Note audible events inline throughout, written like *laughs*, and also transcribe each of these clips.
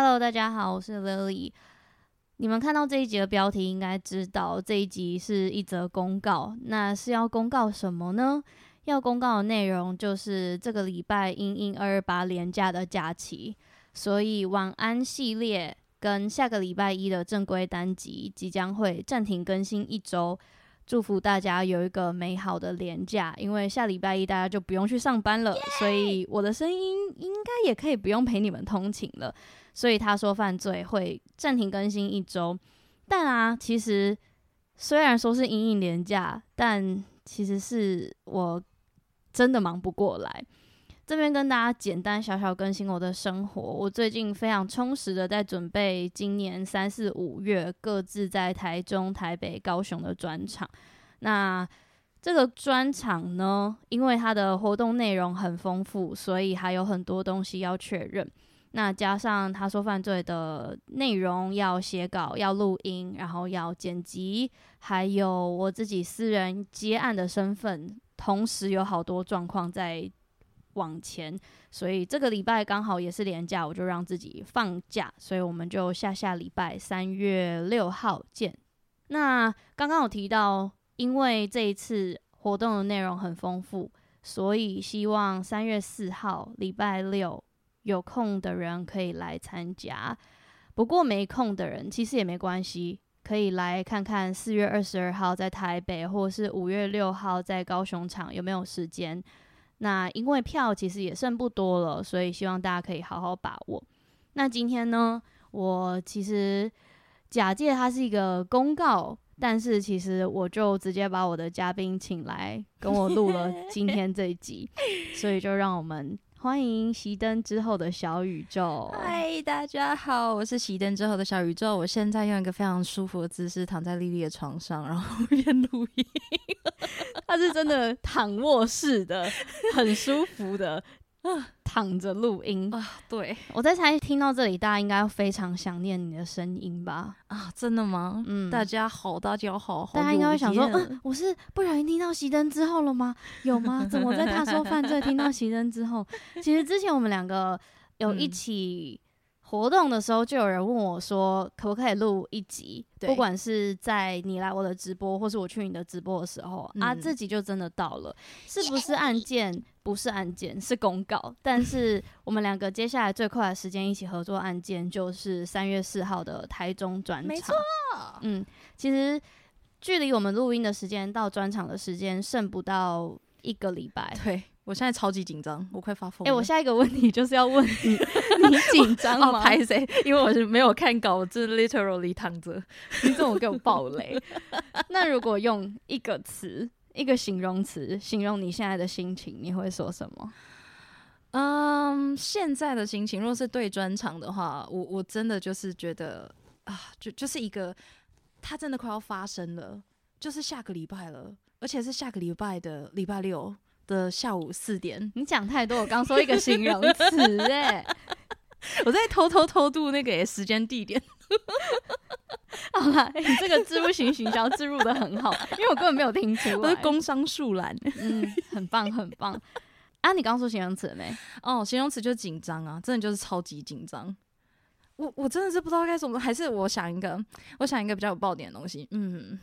Hello，大家好，我是 Lily。你们看到这一集的标题，应该知道这一集是一则公告。那是要公告什么呢？要公告的内容就是这个礼拜因因二二八连假的假期，所以晚安系列跟下个礼拜一的正规单集即将会暂停更新一周。祝福大家有一个美好的连假，因为下礼拜一大家就不用去上班了!所以我的声音应该也可以不用陪你们通勤了。所以他说犯罪会暂停更新一周，但啊，其实虽然说是隐隐年假，但其实是我真的忙不过来。这边跟大家简单小小更新我的生活。我最近非常充实的在准备今年三四五月各自在台中、台北、高雄的专场。那这个专场呢，因为它的活动内容很丰富，所以还有很多东西要确认。那加上他说犯罪的内容要写稿、要录音，然后要剪辑，还有我自己私人接案的身份，同时有好多状况在。往前，所以这个礼拜刚好也是连假，我就让自己放假，所以我们就下下礼拜三月六号见。那刚刚有提到，因为这一次活动的内容很丰富，所以希望三月四号礼拜六有空的人可以来参加。不过没空的人其实也没关系，可以来看看四月二十二号在台北，或是五月六号在高雄场有没有时间。那因为票其实也剩不多了，所以希望大家可以好好把握。那今天呢，我其实假借它是一个公告，但是其实我就直接把我的嘉宾请来跟我录了 *laughs* 今天这一集，所以就让我们。欢迎熄灯之后的小宇宙。嗨，大家好，我是熄灯之后的小宇宙。我现在用一个非常舒服的姿势躺在丽丽的床上，然后 *laughs* 边录音。他是真的躺卧式的，很舒服的。躺着录音啊，对，我在猜，听到这里，大家应该非常想念你的声音吧？啊，真的吗？嗯，大家好，大家好，好，大家应该会想说，嗯，我是不小心听到熄灯之后了吗？有吗？*laughs* 怎么在他说犯罪听到熄灯之后？其实之前我们两个有一起。活动的时候，就有人问我说：“可不可以录一集？不管是在你来我的直播，或是我去你的直播的时候，嗯、啊，这集就真的到了。是不是案件？不是案件，是公告。但是我们两个接下来最快的时间一起合作案件，就是三月四号的台中专场。没错，嗯，其实距离我们录音的时间到专场的时间，剩不到一个礼拜。对。”我现在超级紧张，我快发疯了。哎、欸，我下一个问题就是要问你，*laughs* 你紧张吗？拍谁、哦？因为我是没有看稿，我是 literally 躺着。*laughs* 你怎么给我爆雷？那如果用一个词，一个形容词形容你现在的心情，你会说什么？嗯，现在的心情，若是对专场的话，我我真的就是觉得啊，就就是一个，它真的快要发生了，就是下个礼拜了，而且是下个礼拜的礼拜六。的下午四点，你讲太多，我刚说一个形容词 *laughs* 哎，*laughs* 我在偷偷偷渡那个时间地点。*laughs* 好啦，你这个置入型行销置入的很好，因为我根本没有听出来，我是工商树懒，嗯，很棒很棒。啊，你刚刚说形容词没？哦，形容词就是紧张啊，真的就是超级紧张。我我真的是不知道该怎么，还是我想一个，我想一个比较有爆点的东西，嗯。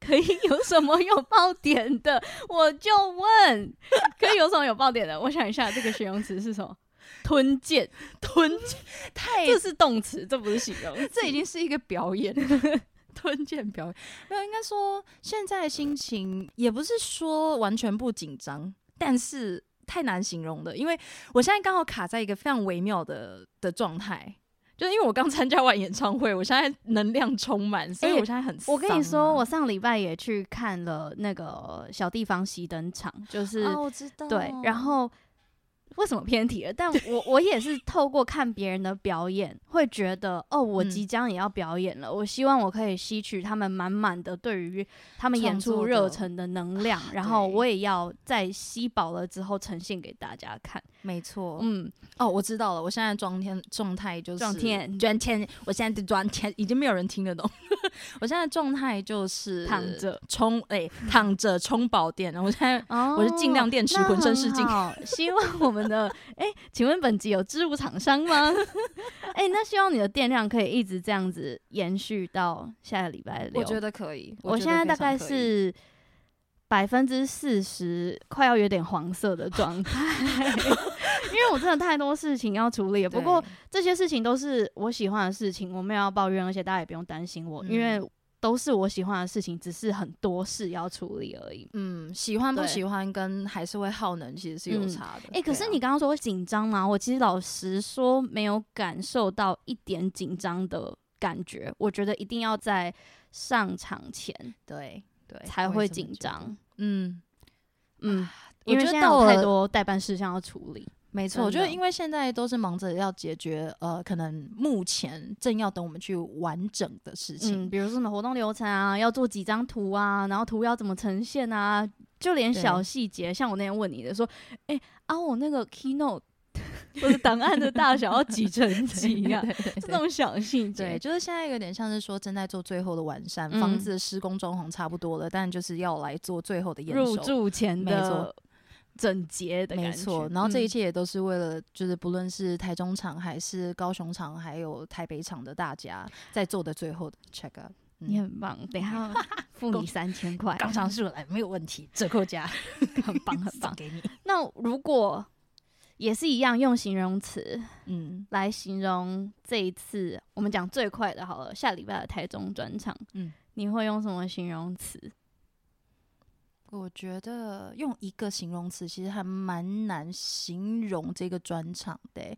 可以 *laughs* 有什么有爆点的？我就问，可以有什么有爆点的？我想一下，这个形容词是什么？吞剑，吞剑，太，这是动词，这不是形容，*laughs* 这已经是一个表演。*laughs* 吞剑表演，没有，应该说现在的心情也不是说完全不紧张，但是太难形容的，因为我现在刚好卡在一个非常微妙的的状态。就是因为我刚参加完演唱会，我现在能量充满，所以我现在很、啊欸。我跟你说，我上礼拜也去看了那个小地方熄灯场，就是、哦、我知道对，然后。为什么偏题了？但我我也是透过看别人的表演，会觉得哦，我即将也要表演了。嗯、我希望我可以吸取他们满满的对于他们演出热忱的能量，然后我也要在吸饱了之后呈现给大家看。没错，嗯，哦，我知道了。我现在状态状态就是状态，状态。我现在的状态已经没有人听得懂。*laughs* 我现在状态就是躺着充，哎、欸，躺着充饱电。然后我现在、哦、我是尽量电池浑身是劲。*laughs* 希望我们。呢？哎、欸，请问本集有置入厂商吗？哎、欸，那希望你的电量可以一直这样子延续到下个礼拜六。我觉得可以。我现在大概是百分之四十，快要有点黄色的状态，*laughs* 因为我真的太多事情要处理了。不过这些事情都是我喜欢的事情，我没有要抱怨，而且大家也不用担心我，嗯、因为。都是我喜欢的事情，只是很多事要处理而已。嗯，喜欢不喜欢跟还是会耗能，其实是有差的。哎、嗯欸，可是你刚刚说紧张吗？我其实老实说没有感受到一点紧张的感觉。我觉得一定要在上场前，对对才会紧张。嗯嗯，因为现在有太多待办事项要处理。没错，就是因为现在都是忙着要解决呃，可能目前正要等我们去完整的事情，嗯、比如说什么活动流程啊，要做几张图啊，然后图要怎么呈现啊，就连小细节，像我那天问你的说，哎、欸，啊，我那个 keynote *laughs* 或者档案的大小要几成几呀？这种小细节，对，*laughs* 就是现在有点像是说正在做最后的完善，嗯、房子的施工装潢差不多了，但就是要来做最后的验收，入住前的。整洁的没错，然后这一切也都是为了，就是不论是台中场还是高雄场，还有台北场的大家在做的最后的 check up。嗯、你很棒，等一下付你三千块，刚上市来没有问题，折扣价很 *laughs* 棒很棒，*laughs* 给你。那如果也是一样用形容词，*laughs* 嗯，来形容这一次我们讲最快的，好了，下礼拜的台中专场，嗯，你会用什么形容词？我觉得用一个形容词其实还蛮难形容这个专场的。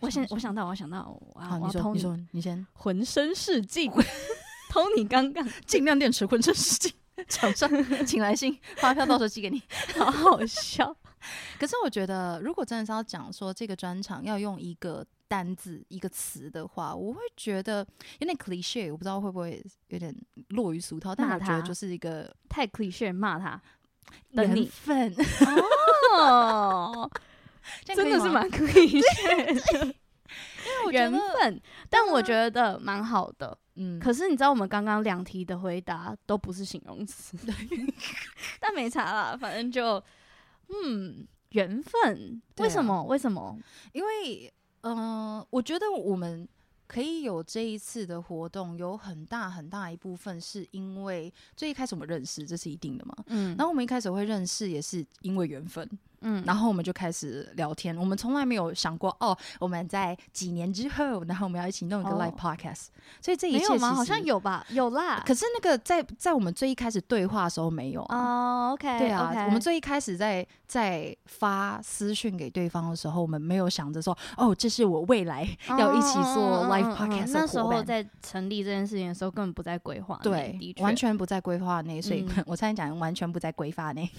我想，我想到，我想到，好，你说，你说，你先。浑身是劲，*laughs* Tony 刚刚 *laughs* 尽量电池浑身是劲，*laughs* 场上请来信，发票到时候寄给你，好好笑。可是我觉得，如果真的是要讲说这个专场要用一个。单字一个词的话，我会觉得有点 cliche，我不知道会不会有点落于俗套，但我觉得就是一个太 cliche，骂他缘分哦，*laughs* 真的是蛮 *laughs* cliche 的 *laughs* 缘分，但我觉得蛮好的。嗯，可是你知道我们刚刚两题的回答都不是形容词，但没差啦，反正就嗯缘分，为什么？啊、为什么？因为。嗯、呃，我觉得我们可以有这一次的活动，有很大很大一部分是因为最一开始我们认识，这是一定的嘛。嗯，然后我们一开始会认识，也是因为缘分。嗯，然后我们就开始聊天。我们从来没有想过哦，我们在几年之后，然后我们要一起弄一个 live podcast。所以这一切没有吗？好像有吧，有啦。可是那个在在我们最一开始对话的时候没有哦。OK，对啊，我们最一开始在在发私讯给对方的时候，我们没有想着说哦，这是我未来要一起做 live podcast。那时候在成立这件事情的时候，根本不在规划内，对，完全不在规划内。所以 *laughs* 我才讲完全不在规划内。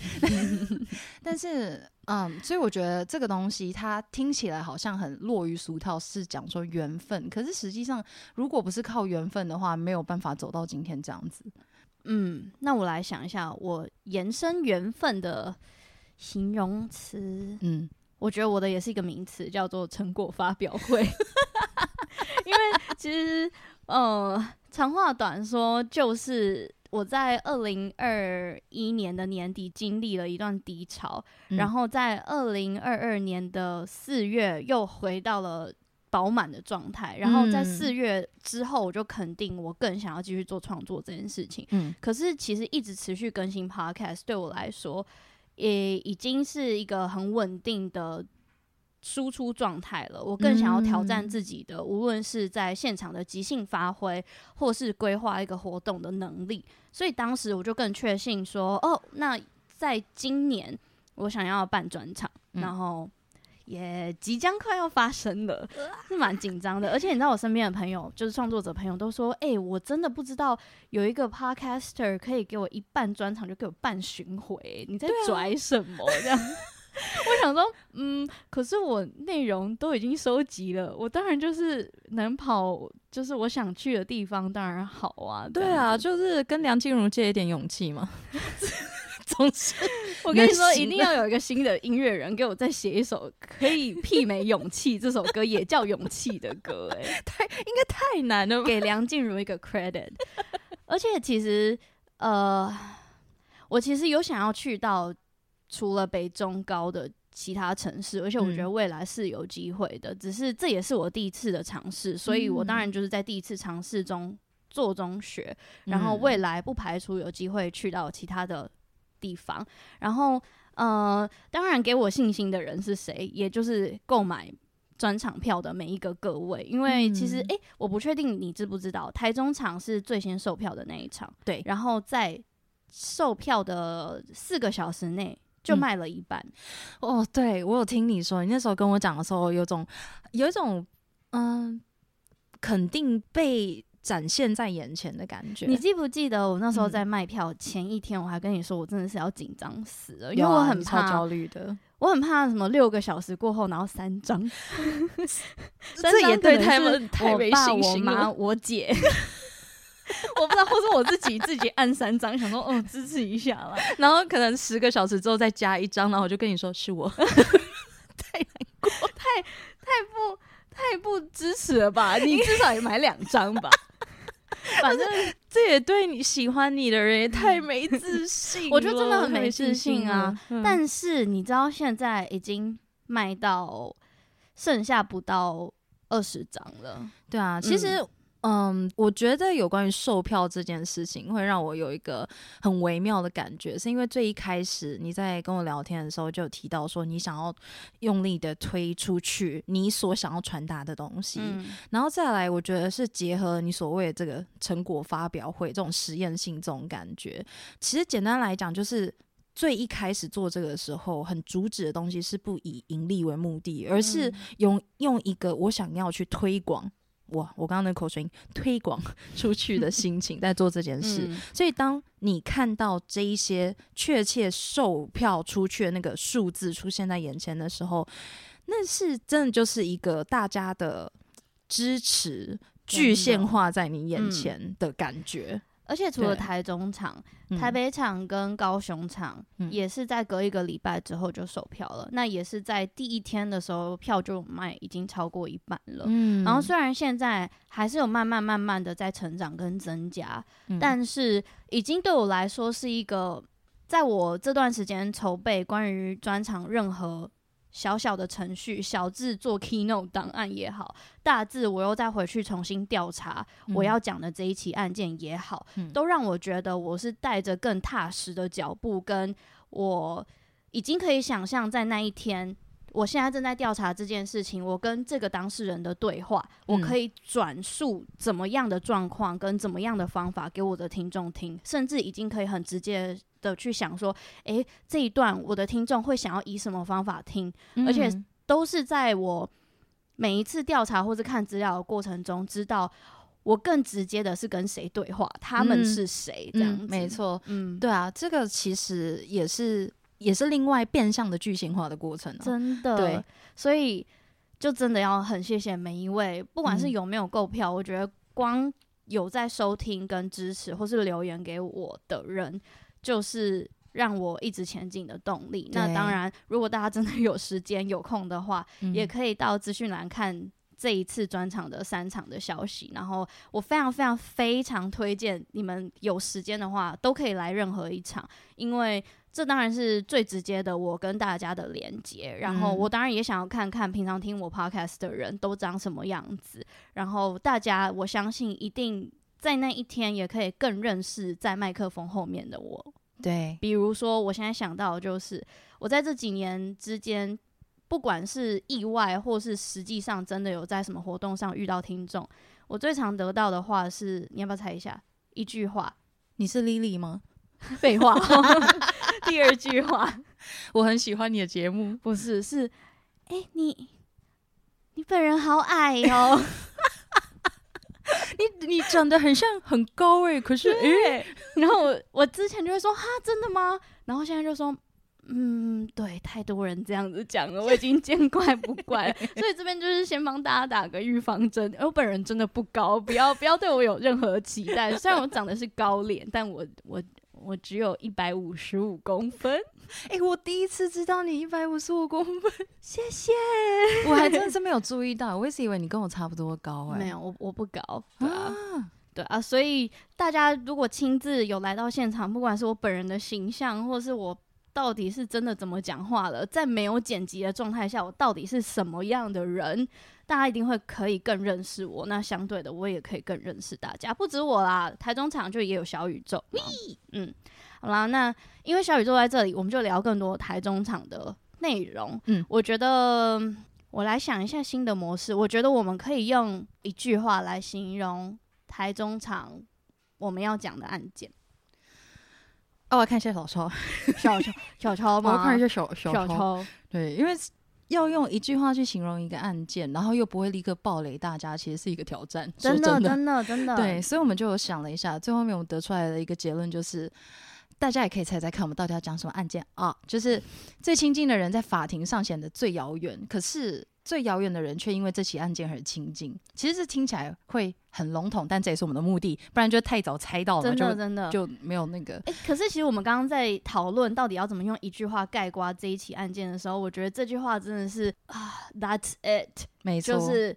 *laughs* 但是。嗯，所以我觉得这个东西它听起来好像很落于俗套，是讲说缘分。可是实际上，如果不是靠缘分的话，没有办法走到今天这样子。嗯，那我来想一下，我延伸缘分的形容词。嗯，我觉得我的也是一个名词，叫做成果发表会。*laughs* 因为其实，呃，长话短说，就是。我在二零二一年的年底经历了一段低潮，嗯、然后在二零二二年的四月又回到了饱满的状态。然后在四月之后，我就肯定我更想要继续做创作这件事情。嗯，可是其实一直持续更新 Podcast 对我来说，也已经是一个很稳定的。输出状态了，我更想要挑战自己的，嗯、无论是在现场的即兴发挥，或是规划一个活动的能力。所以当时我就更确信说，哦，那在今年我想要办专场，嗯、然后也即将快要发生了，*laughs* 是蛮紧张的。而且你知道，我身边的朋友，就是创作者朋友，都说，哎、欸，我真的不知道有一个 podcaster 可以给我一半专场就给我半巡回，你在拽什么这样？*laughs* 我想说，嗯，可是我内容都已经收集了，我当然就是能跑，就是我想去的地方，当然好啊。对啊，就是跟梁静茹借一点勇气嘛。*laughs* 总是，*laughs* 我跟你说，一定要有一个新的音乐人给我再写一首可以媲美《勇气》这首歌，也叫《勇气》的歌，哎，太应该太难了，给梁静茹一个 credit。而且其实，呃，我其实有想要去到。除了北中高的其他城市，而且我觉得未来是有机会的。嗯、只是这也是我第一次的尝试，所以我当然就是在第一次尝试中做中学，嗯、然后未来不排除有机会去到其他的地方。然后，呃，当然给我信心的人是谁？也就是购买专场票的每一个各位，因为其实，诶、嗯欸，我不确定你知不知道，台中场是最先售票的那一场，对，然后在售票的四个小时内就卖了一半。嗯、哦，对，我有听你说，你那时候跟我讲的时候，有种有一种嗯、呃，肯定被展现在眼前的感觉。你记不记得我那时候在卖票前一天，我还跟你说，我真的是要紧张死了，因为我很怕焦虑的。我很怕什么六个小时过后，然后三张，*laughs* 这也对他们太没信心了。我爸、我妈、我姐，*laughs* 我不知道，或者我自己自己按三张，想说哦支持一下啦。*laughs* 然后可能十个小时之后再加一张，然后我就跟你说是我，*laughs* 太难过，太太不太不支持了吧？你至少也买两张吧。反正 *laughs* 这也对你喜欢你的人也太没自信，我觉得真的很没自信啊。嗯、但是你知道现在已经卖到剩下不到二十张了，对啊，其实、嗯。嗯，我觉得有关于售票这件事情，会让我有一个很微妙的感觉，是因为最一开始你在跟我聊天的时候就有提到说，你想要用力的推出去你所想要传达的东西，嗯、然后再来，我觉得是结合你所谓的这个成果发表会这种实验性这种感觉。其实简单来讲，就是最一开始做这个的时候，很主旨的东西是不以盈利为目的，而是用用一个我想要去推广。哇！我刚刚那口水音推广 *laughs* 出去的心情在做这件事，嗯、所以当你看到这一些确切售票出去的那个数字出现在眼前的时候，那是真的就是一个大家的支持具现化在你眼前的感觉。而且除了台中场、台北场跟高雄场，嗯、也是在隔一个礼拜之后就售票了。嗯、那也是在第一天的时候，票就卖已经超过一半了。嗯、然后虽然现在还是有慢慢慢慢的在成长跟增加，嗯、但是已经对我来说是一个，在我这段时间筹备关于专场任何。小小的程序，小至做 keynote 档案也好，大至我又再回去重新调查我要讲的这一起案件也好，嗯、都让我觉得我是带着更踏实的脚步，跟我已经可以想象在那一天，我现在正在调查这件事情，我跟这个当事人的对话，嗯、我可以转述怎么样的状况跟怎么样的方法给我的听众听，甚至已经可以很直接的去想说，诶，这一段我的听众会想要以什么方法听，嗯、而且都是在我每一次调查或是看资料的过程中，知道我更直接的是跟谁对话，他们是谁，这样子、嗯嗯、没错，嗯，对啊，这个其实也是也是另外变相的巨型化的过程、啊，真。的，对，所以就真的要很谢谢每一位，不管是有没有购票，嗯、我觉得光有在收听跟支持或是留言给我的人。就是让我一直前进的动力。那当然，如果大家真的有时间有空的话，嗯、也可以到资讯栏看这一次专场的三场的消息。然后，我非常非常非常推荐你们有时间的话，都可以来任何一场，因为这当然是最直接的我跟大家的连接。然后，我当然也想要看看平常听我 podcast 的人都长什么样子。然后，大家我相信一定在那一天也可以更认识在麦克风后面的我。对，比如说，我现在想到的就是，我在这几年之间，不管是意外或是实际上真的有在什么活动上遇到听众，我最常得到的话是，你要不要猜一下？一句话，你是 Lily 吗？*laughs* 废话。*laughs* 第二句话，*laughs* 我很喜欢你的节目。不是，是，哎、欸，你，你本人好矮哦。你你长得很像很高诶、欸，可是诶，对然后我我之前就会说哈，真的吗？然后现在就说，嗯，对，太多人这样子讲了，我已经见怪不怪了。*laughs* 所以这边就是先帮大家打个预防针，我本人真的不高，不要不要对我有任何期待。虽然我长得是高脸，但我我我只有一百五十五公分。哎、欸，我第一次知道你一百五十五公分，谢谢。*laughs* 我还真的是没有 *laughs* 注意到，我一直以为你跟我差不多高哎、欸。没有，我我不高，对啊，啊对啊。所以大家如果亲自有来到现场，不管是我本人的形象，或是我到底是真的怎么讲话了，在没有剪辑的状态下，我到底是什么样的人，大家一定会可以更认识我。那相对的，我也可以更认识大家。不止我啦，台中场就也有小宇宙。嗯，好啦，那因为小宇宙在这里，我们就聊更多台中场的内容。嗯，我觉得我来想一下新的模式，我觉得我们可以用一句话来形容台中场我们要讲的案件。哦，我看一下小抄，*laughs* 小抄，小抄吗？我看一下小小抄。小抄对，因为要用一句话去形容一个案件，然后又不会立刻暴雷大家，其实是一个挑战。真的，真的，真的，真的。对，所以我们就有想了一下，最后面我们得出来的一个结论就是，大家也可以猜猜看，我们到底要讲什么案件啊？就是最亲近的人在法庭上显得最遥远，可是。最遥远的人却因为这起案件而亲近，其实这听起来会很笼统，但这也是我们的目的，不然就太早猜到了，真的真的就没有那个。哎、欸，可是其实我们刚刚在讨论到底要怎么用一句话概括这一起案件的时候，我觉得这句话真的是啊，That's it，没错，就是。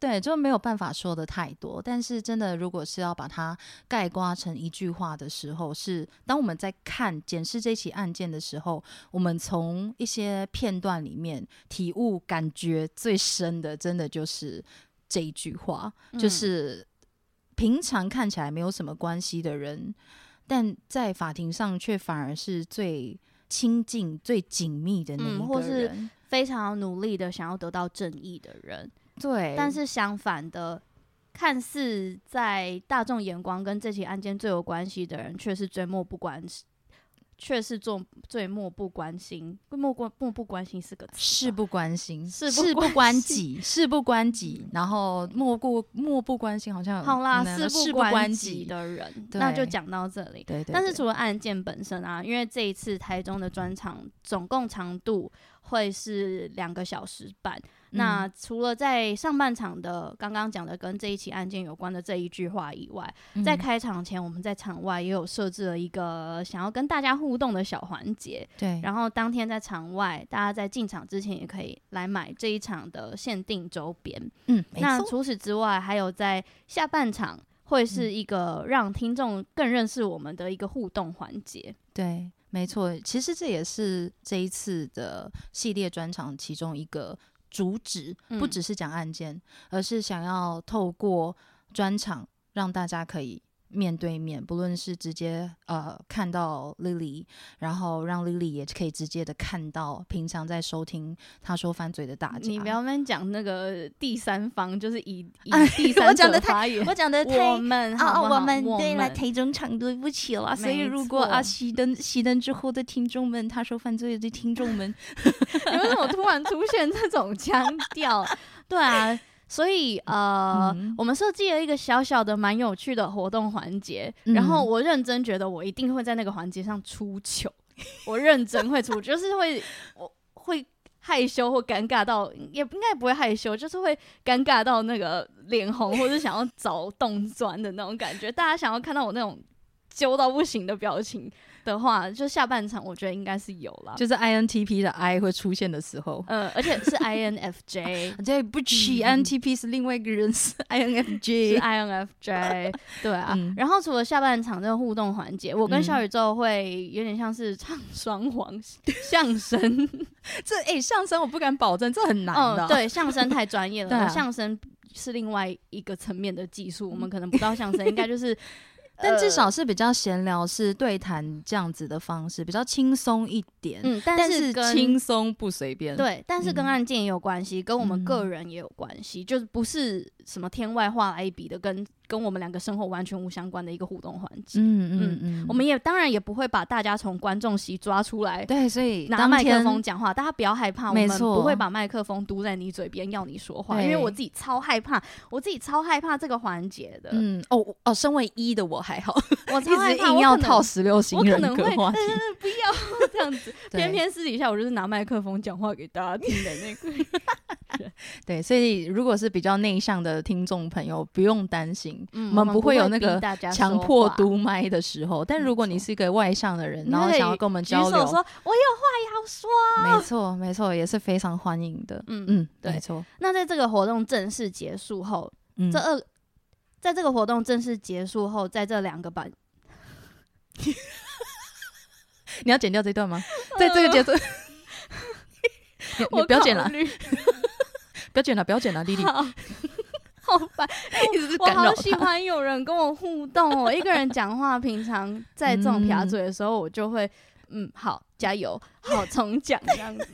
对，就没有办法说的太多。但是真的，如果是要把它概括成一句话的时候，是当我们在看检视这起案件的时候，我们从一些片段里面体悟、感觉最深的，真的就是这一句话，嗯、就是平常看起来没有什么关系的人，但在法庭上却反而是最亲近、最紧密的那一个人，嗯、或是非常努力的想要得到正义的人。对，但是相反的，看似在大众眼光跟这起案件最有关系的人，却是最漠不关心，却是做最漠不关心，漠关漠不关心四个字，事不关心，事不关己，事不关己，*laughs* 然后漠不漠不关心，好像好啦，事不关己的人，那就讲到这里。对，但是除了案件本身啊，因为这一次台中的专场总共长度会是两个小时半。那除了在上半场的刚刚讲的跟这一起案件有关的这一句话以外，嗯、在开场前我们在场外也有设置了一个想要跟大家互动的小环节。对，然后当天在场外，大家在进场之前也可以来买这一场的限定周边。嗯，那除此之外，还有在下半场会是一个让听众更认识我们的一个互动环节。对，没错，其实这也是这一次的系列专场其中一个。主旨不只是讲案件，嗯、而是想要透过专场让大家可以面对面，不论是直接呃看到 Lily，然后让 Lily 也可以直接的看到平常在收听他说犯罪的大家。你不要乱讲那个第三方，就是以 *laughs* 以第三者发言。我讲的太，我们啊，我们对了，台中场对不起了。所以如果啊熄灯熄灯之后的听众们，他说犯罪的听众们，*laughs* 你为什么突然出现这种腔调？*laughs* 对啊。所以，呃，嗯、我们设计了一个小小的、蛮有趣的活动环节。嗯、然后，我认真觉得我一定会在那个环节上出糗。*laughs* 我认真会出，就是会，我会害羞或尴尬到，也应该不会害羞，就是会尴尬到那个脸红，或者想要找洞钻的那种感觉。大家想要看到我那种揪到不行的表情。的话，就下半场我觉得应该是有了，就是 INTP 的 I 会出现的时候，嗯，而且是 *laughs* INFJ，*laughs* 对不起，INTP 是另外一个人，是 *laughs* INFJ，是 INFJ，对啊。嗯、然后除了下半场这个互动环节，我跟小宇宙会有点像是唱双簧相声，这哎、欸、相声我不敢保证，这很难的，嗯、对，相声太专业了，相声是另外一个层面的技术，我们可能不知道相声，应该就是。但至少是比较闲聊，是对谈这样子的方式，比较轻松一点。嗯，但是轻松不随便。对，但是跟案件也有关系，嗯、跟我们个人也有关系，嗯、就是不是什么天外话来一笔的跟。跟我们两个生活完全无相关的一个互动环节，嗯嗯嗯，我们也当然也不会把大家从观众席抓出来，对，所以拿麦克风讲话，大家不要害怕，我们不会把麦克风堵在你嘴边要你说话，因为我自己超害怕，我自己超害怕这个环节的，嗯哦哦，身为一的我还好，我 *laughs* 超害怕，硬要套十六型人格话题，*laughs* 不要这样子，*laughs* 偏偏私底下我就是拿麦克风讲话给大家听的那个。对，所以如果是比较内向的听众朋友，不用担心，嗯、我们不会有那个强迫读麦的时候。但如果你是一个外向的人，然后想要跟我们交流，说我有话要说，没错，没错，也是非常欢迎的。嗯嗯，对没错。那在这个活动正式结束后，嗯、这二，在这个活动正式结束后，在这两个版。*laughs* 你要剪掉这段吗？*laughs* 在这个节奏，*laughs* 你不要剪了，不要剪了，不要剪了，丽丽。好 *laughs* 烦，*laughs* 我好喜欢有人跟我互动哦。*laughs* 一个人讲话，平常在这种撇嘴的时候，我就会嗯，好，加油，好，重讲这样子。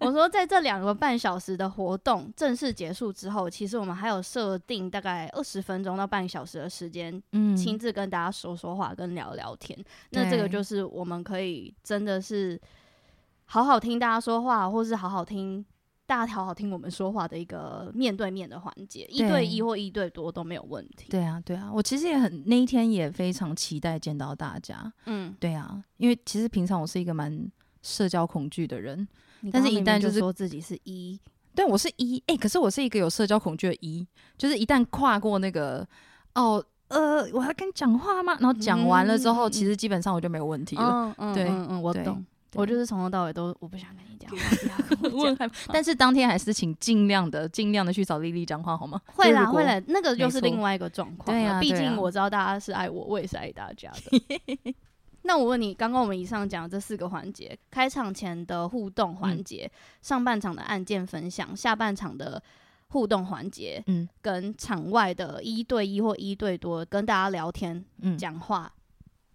我说，在这两个半小时的活动正式结束之后，其实我们还有设定大概二十分钟到半小时的时间，嗯，亲自跟大家说说话，跟聊聊天。那这个就是我们可以真的是好好听大家说话，或是好好听。大家好好听我们说话的一个面对面的环节，一对一或一对多都没有问题。对啊，对啊，我其实也很那一天也非常期待见到大家。嗯，对啊，因为其实平常我是一个蛮社交恐惧的人，但是一旦就是说自己是一，对，我是一，哎、欸，可是我是一个有社交恐惧的一，就是一旦跨过那个哦，呃，我要跟你讲话吗？然后讲完了之后、嗯，其实基本上我就没有问题了。嗯对，嗯嗯，我懂。我就是从头到尾都我不想跟你讲话，*laughs* 但是当天还是请尽量的尽量的去找丽丽讲话好吗？会啦会啦，那个又是另外一个状况。对啊，毕竟我知道大家是爱我，我也是爱大家的。*laughs* 那我问你，刚刚我们以上讲的这四个环节：开场前的互动环节、嗯，上半场的案件分享，下半场的互动环节，嗯，跟场外的一对一或一对多跟大家聊天、嗯，讲话。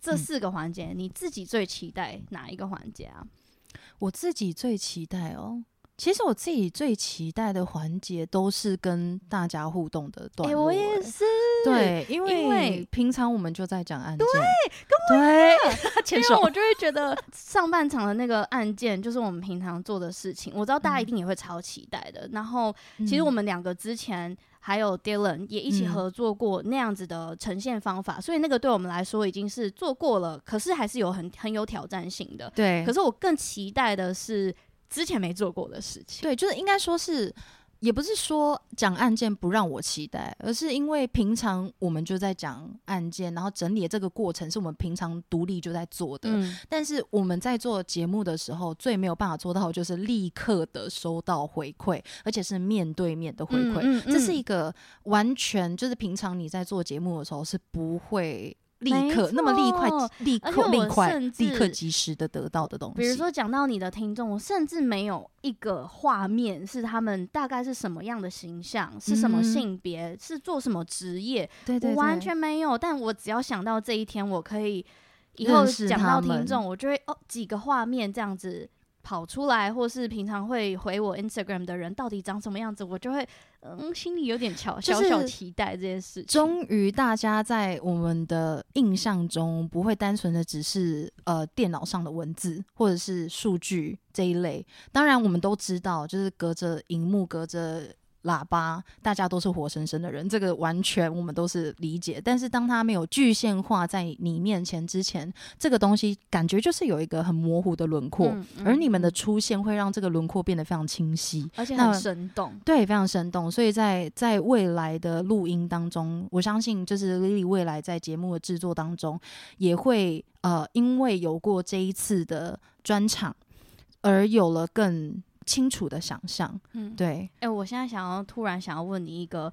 这四个环节、嗯，你自己最期待哪一个环节啊？我自己最期待哦。其实我自己最期待的环节都是跟大家互动的段落。我也是。对，因为，因为平常我们就在讲案件。对，跟我一样。*laughs* 因为我就会觉得上半场的那个案件就是我们平常做的事情。我知道大家一定也会超期待的。嗯、然后，其实我们两个之前。还有 Dylan 也一起合作过那样子的呈现方法，嗯，所以那个对我们来说已经是做过了，可是还是有很很有挑战性的。对，可是我更期待的是之前没做过的事情。对，就是应该说是。也不是说讲案件不让我期待，而是因为平常我们就在讲案件，然后整理的这个过程是我们平常独立就在做的。嗯。但是我们在做节目的时候，最没有办法做到就是立刻的收到回馈，而且是面对面的回馈。嗯嗯嗯。这是一个完全就是平常你在做节目的时候是不会。立刻那么立快，立刻立快，立刻及时的得到的东西。比如说讲到你的听众，我甚至没有一个画面是他们大概是什么样的形象，嗯、是什么性别，是做什么职业，对对对，我完全没有。但我只要想到这一天，我可以以后讲到听众，我就会哦几个画面这样子。跑出来，或是平常会回我 Instagram 的人，到底长什么样子，我就会嗯，心里有点小小小期待这件事情。终于，大家在我们的印象中，不会单纯的只是呃电脑上的文字或者是数据这一类。当然，我们都知道，就是隔着荧幕，隔着。喇叭，大家都是活生生的人，这个完全我们都是理解。但是当他没有具现化在你面前之前，这个东西感觉就是有一个很模糊的轮廓，嗯嗯，而你们的出现会让这个轮廓变得非常清晰，而且很生动。对，非常生动。所以在在未来的录音当中，我相信就是 Lily 未来在节目的制作当中，也会呃，因为有过这一次的专场，而有了更。清楚的想象，嗯，对，哎、欸，我现在想要突然想要问你一个，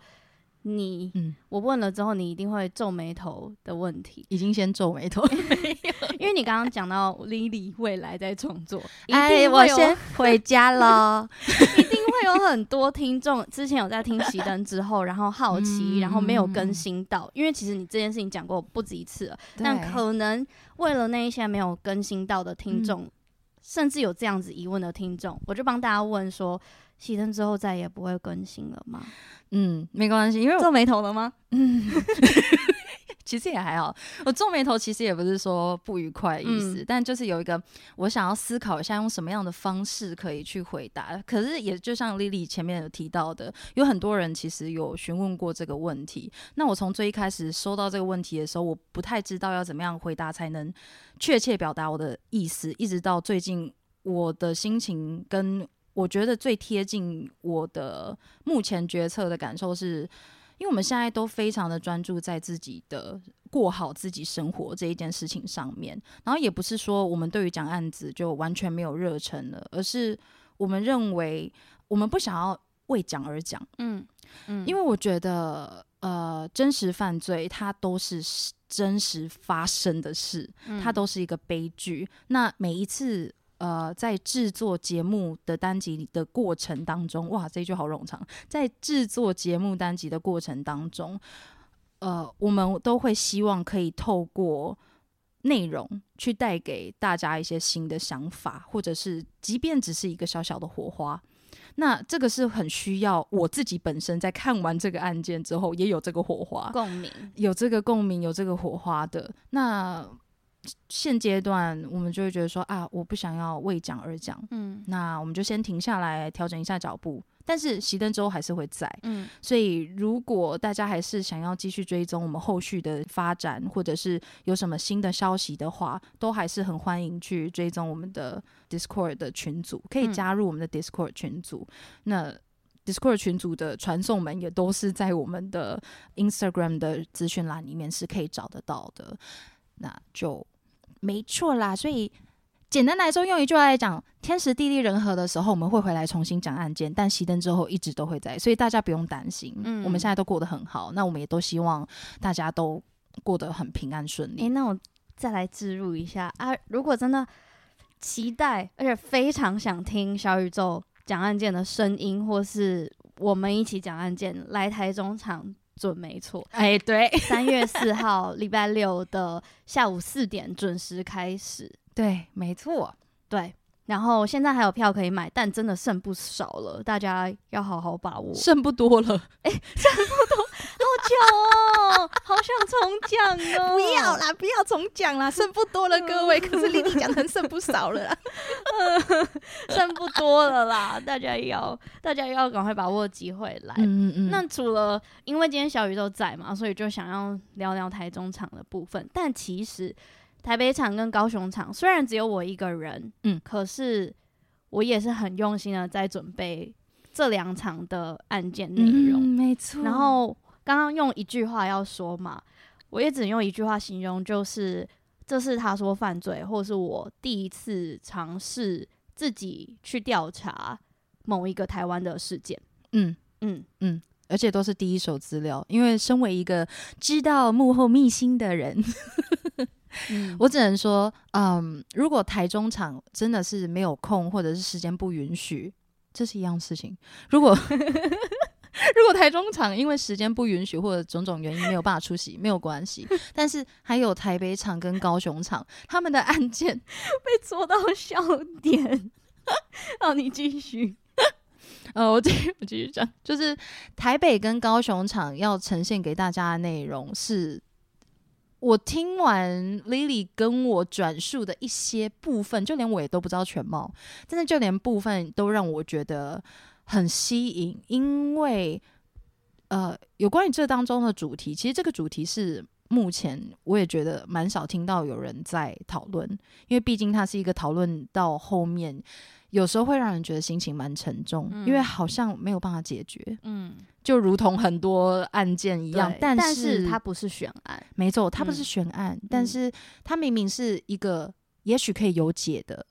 你，嗯，我问了之后，你一定会皱眉头的问题，已经先皱眉头，*laughs* 因为你刚刚讲到 Lily 未来在创作，哎，我先回家了，*laughs* 一定会有很多听众之前有在听熄灯之后，然后好奇，然后没有更新到，嗯、因为其实你这件事情讲过不止一次了，但可能为了那一些没有更新到的听众。嗯甚至有这样子疑问的听众，我就帮大家问说：熄灯之后再也不会更新了吗？嗯，没关系，因为皱眉头了吗？嗯。*laughs* 其实也还好，我皱眉头其实也不是说不愉快的意思，嗯，但就是有一个我想要思考一下用什么样的方式可以去回答。可是也就像 Lily 前面有提到的，有很多人其实有询问过这个问题。那我从最一开始收到这个问题的时候，我不太知道要怎么样回答才能确切表达我的意思。一直到最近，我的心情跟我觉得最贴近我的目前决策的感受是。因为我们现在都非常的专注在自己的过好自己生活这一件事情上面，然后也不是说我们对于讲案子就完全没有热忱了，而是我们认为我们不想要为讲而讲，嗯嗯，因为我觉得呃真实犯罪它都是真实发生的事，它都是一个悲剧。嗯、那每一次。呃，在制作节目的单集的过程当中，哇，这一句好冗长。在制作节目单集的过程当中，呃，我们都会希望可以透过内容去带给大家一些新的想法，或者是即便只是一个小小的火花。那这个是很需要我自己本身在看完这个案件之后，也有这个火花共鸣，有这个共鸣，有这个火花的那。现阶段，我们就会觉得说啊，我不想要为讲而讲，嗯，那我们就先停下来，调整一下脚步。但是熄灯之后还是会在，嗯，所以如果大家还是想要继续追踪我们后续的发展，或者是有什么新的消息的话，都还是很欢迎去追踪我们的 Discord 的群组，可以加入我们的 Discord 群组。嗯、那 Discord 群组的传送门也都是在我们的 Instagram 的资讯栏里面是可以找得到的。那就。没错啦，所以简单来说，用一句话来讲，天时地利人和的时候，我们会回来重新讲案件。但熄灯之后，一直都会在，所以大家不用担心。嗯，我们现在都过得很好，那我们也都希望大家都过得很平安顺利。诶、欸，那我再来置入一下啊，如果真的期待，而且非常想听小宇宙讲案件的声音，或是我们一起讲案件，来台中场。准没错，哎，对，三月四 *laughs* 号礼拜六的下午四点准时开始，对，没错，对。然后现在还有票可以买，但真的剩不少了，大家要好好把握。剩不多了，哎，剩不多，好久哦，好想重讲哦。*laughs* 不要啦，不要重讲啦，剩不多了，各位。可是丽丽讲的剩不少了啦，*laughs* 剩不多了啦，大家要，大家要赶快把握机会来。嗯嗯。那除了因为今天小宇宙在嘛，所以就想要聊聊台中场的部分，但其实。台北场跟高雄场虽然只有我一个人，嗯，可是我也是很用心的在准备这两场的案件内容，嗯，没错。然后刚刚用一句话要说嘛，我也只能用一句话形容，就是这是他说犯罪，或是我第一次尝试自己去调查某一个台湾的事件，嗯嗯嗯，而且都是第一手资料，因为身为一个知道幕后秘辛的人。*laughs* 嗯、我只能说，嗯，如果台中场真的是没有空，或者是时间不允许，这是一样事情。如果 *laughs* 如果台中场因为时间不允许或者种种原因没有办法出席，没有关系。但是还有台北场跟高雄场，他们的案件 *laughs* 被做到笑点。*laughs* 好，你继续。呃，我继续我继续讲，就是台北跟高雄场要呈现给大家的内容是。我听完 Lily 跟我转述的一些部分，就连我也都不知道全貌，但是就连部分都让我觉得很吸引，因为呃，有关于这当中的主题，其实这个主题是目前我也觉得蛮少听到有人在讨论，因为毕竟它是一个讨论到后面。有时候会让人觉得心情蛮沉重，嗯，因为好像没有办法解决，嗯，就如同很多案件一样，但是，它不是悬案，没错，它不是悬案，嗯，但是它明明是一个也许可以有解的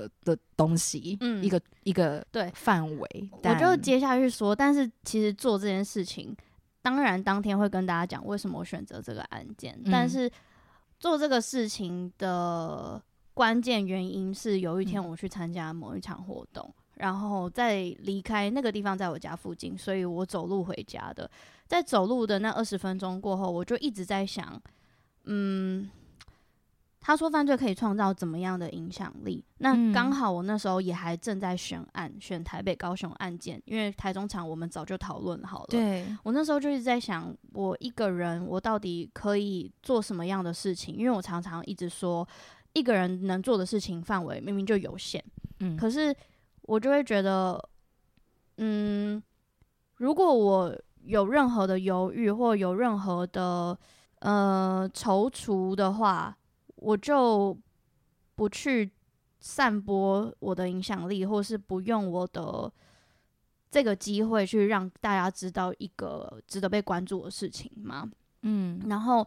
的的东西，嗯，一个一个对范围，我就接下去说，但是其实做这件事情，当然当天会跟大家讲为什么我选择这个案件，嗯，但是做这个事情的。关键原因是有一天我去参加某一场活动，嗯、然后在离开那个地方，在我家附近，所以我走路回家的。在走路的那二十分钟过后，我就一直在想，嗯，他说犯罪可以创造怎么样的影响力？那刚好我那时候也还正在选案，选台北、高雄案件，因为台中场我们早就讨论好了。对，我那时候就一直在想，我一个人我到底可以做什么样的事情？因为我常常一直说。一个人能做的事情范围明明就有限，嗯，可是我就会觉得，嗯，如果我有任何的犹豫或有任何的呃踌躇的话，我就不去散播我的影响力，或是不用我的这个机会去让大家知道一个值得被关注的事情吗？嗯，然后。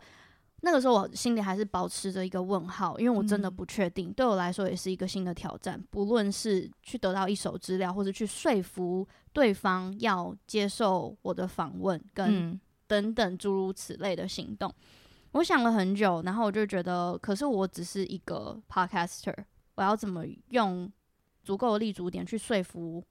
那个时候我心里还是保持着一个问号，因为我真的不确定，嗯，对我来说也是一个新的挑战。不论是去得到一手资料，或者去说服对方要接受我的访问，跟等等诸如此类的行动，嗯，我想了很久，然后我就觉得，可是我只是一个 podcaster，我要怎么用足够的立足点去说服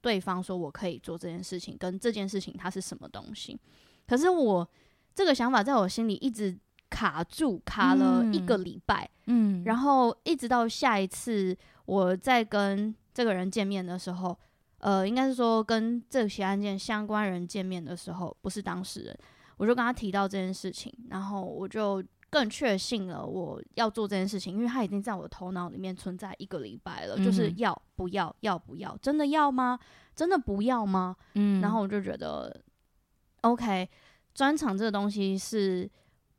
对方，说我可以做这件事情，跟这件事情它是什么东西？可是我这个想法在我心里一直卡住，卡了一个礼拜，嗯，然后一直到下一次我再跟这个人见面的时候，呃，应该是说跟这起案件相关人见面的时候，不是当事人。我就跟他提到这件事情，然后我就更确信了我要做这件事情，因为他已经在我的头脑里面存在一个礼拜了，嗯、就是要不要，要不要，真的要吗？真的不要吗？嗯，然后我就觉得，OK，专场这个东西是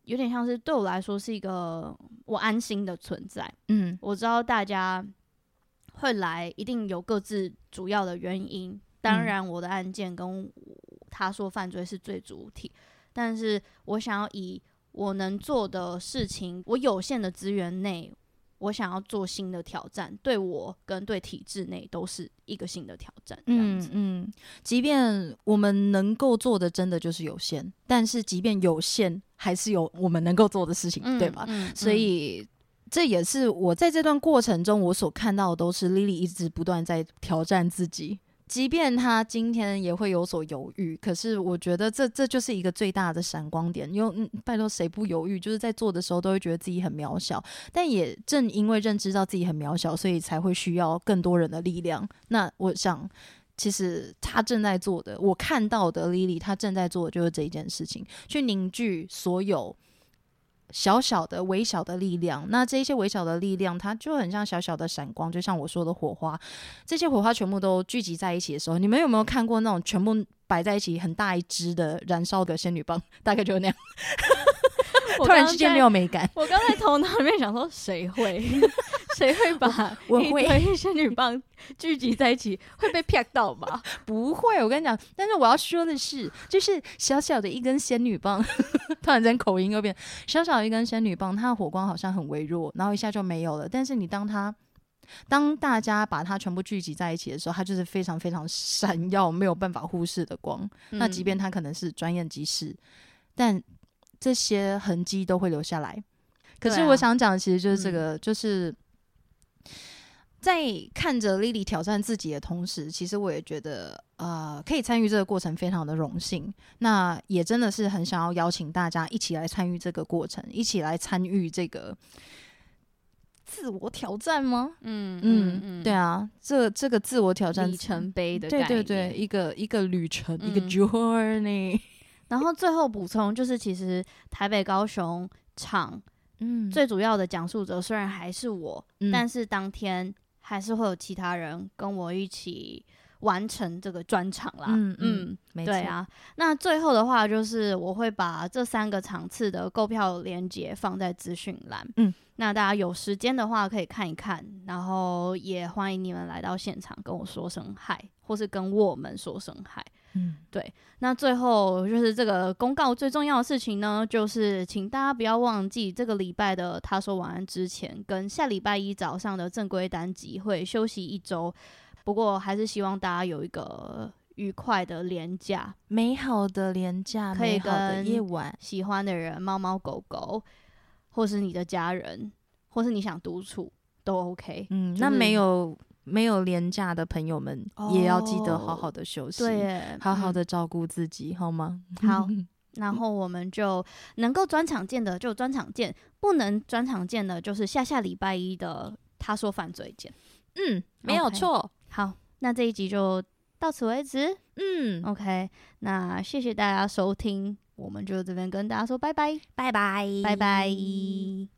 有点像是对我来说是一个我安心的存在。嗯，我知道大家会来，一定有各自主要的原因。当然，我的案件跟他说犯罪是最主体。但是我想要以我能做的事情，我有限的资源内，我想要做新的挑战，对我跟对体制内都是一个新的挑战。这样子，嗯，嗯，即便我们能够做的真的就是有限，但是即便有限，还是有我们能够做的事情，嗯、对吧？嗯，所以这也是我在这段过程中，我所看到的都是 Lily 一直不断在挑战自己。即便他今天也会有所犹豫，可是我觉得这这就是一个最大的闪光点。因为、嗯、拜托谁不犹豫？就是在做的时候都会觉得自己很渺小，但也正因为认知到自己很渺小，所以才会需要更多人的力量。那我想，其实他正在做的，我看到的 Lily，他正在做的就是这一件事情，去凝聚所有。小小的、微小的力量，那这些微小的力量，它就很像小小的闪光，就像我说的火花。这些火花全部都聚集在一起的时候，你们有没有看过那种全部摆在一起很大一只的燃烧的仙女棒？大概就是那样。*laughs* 突然之间没有美感。*laughs* 我刚才头脑里面想说，谁会？*laughs* 谁会把一堆仙女棒聚集在一起？会被骗到吧？不会，我跟你讲。但是我要说的是，就是小小的一根仙女棒，突然间口音又变小小的一根仙女棒，它的火光好像很微弱，然后一下就没有了。但是你当它，当大家把它全部聚集在一起的时候，它就是非常非常闪耀，没有办法忽视的光。嗯、那即便它可能是转眼即逝，但这些痕迹都会留下来。可是我想讲的其实就是这个，啊嗯、就是。在看着 Lily 挑战自己的同时，其实我也觉得，呃，可以参与这个过程非常的荣幸。那也真的是很想要邀请大家一起来参与这个过程，一起来参与这个自我挑战吗？嗯嗯嗯，对啊，这这个自我挑战里程碑的概念，对对对，一个一个旅程，嗯、一个 journey。然后最后补充就是，其实台北高雄场，嗯，最主要的讲述者虽然还是我，嗯、但是当天。还是会有其他人跟我一起完成这个专场啦。嗯嗯，嗯对啊。那最后的话，就是我会把这三个场次的购票链接放在资讯栏。嗯，那大家有时间的话可以看一看，然后也欢迎你们来到现场跟我说声嗨，或是跟我们说声嗨。嗯，对。那最后就是这个公告最重要的事情呢，就是请大家不要忘记这个礼拜的他说晚安之前，跟下礼拜一早上的正规单集会休息一周。不过还是希望大家有一个愉快的连假，美好的连假，可以跟夜晚喜欢的人、猫猫狗狗，或是你的家人，或是你想独处都 OK。嗯，就是、那没有。没有连假的朋友们也要记得好好的休息，哦、对，好好的照顾自己，嗯、好吗？好，*laughs* 然后我们就能够专场见的就专场见，不能专场见的，就是下下礼拜一的他说犯罪见。嗯，没有错。Okay, 好，那这一集就到此为止。嗯，OK，那谢谢大家收听，我们就这边跟大家说拜拜，拜拜，拜拜。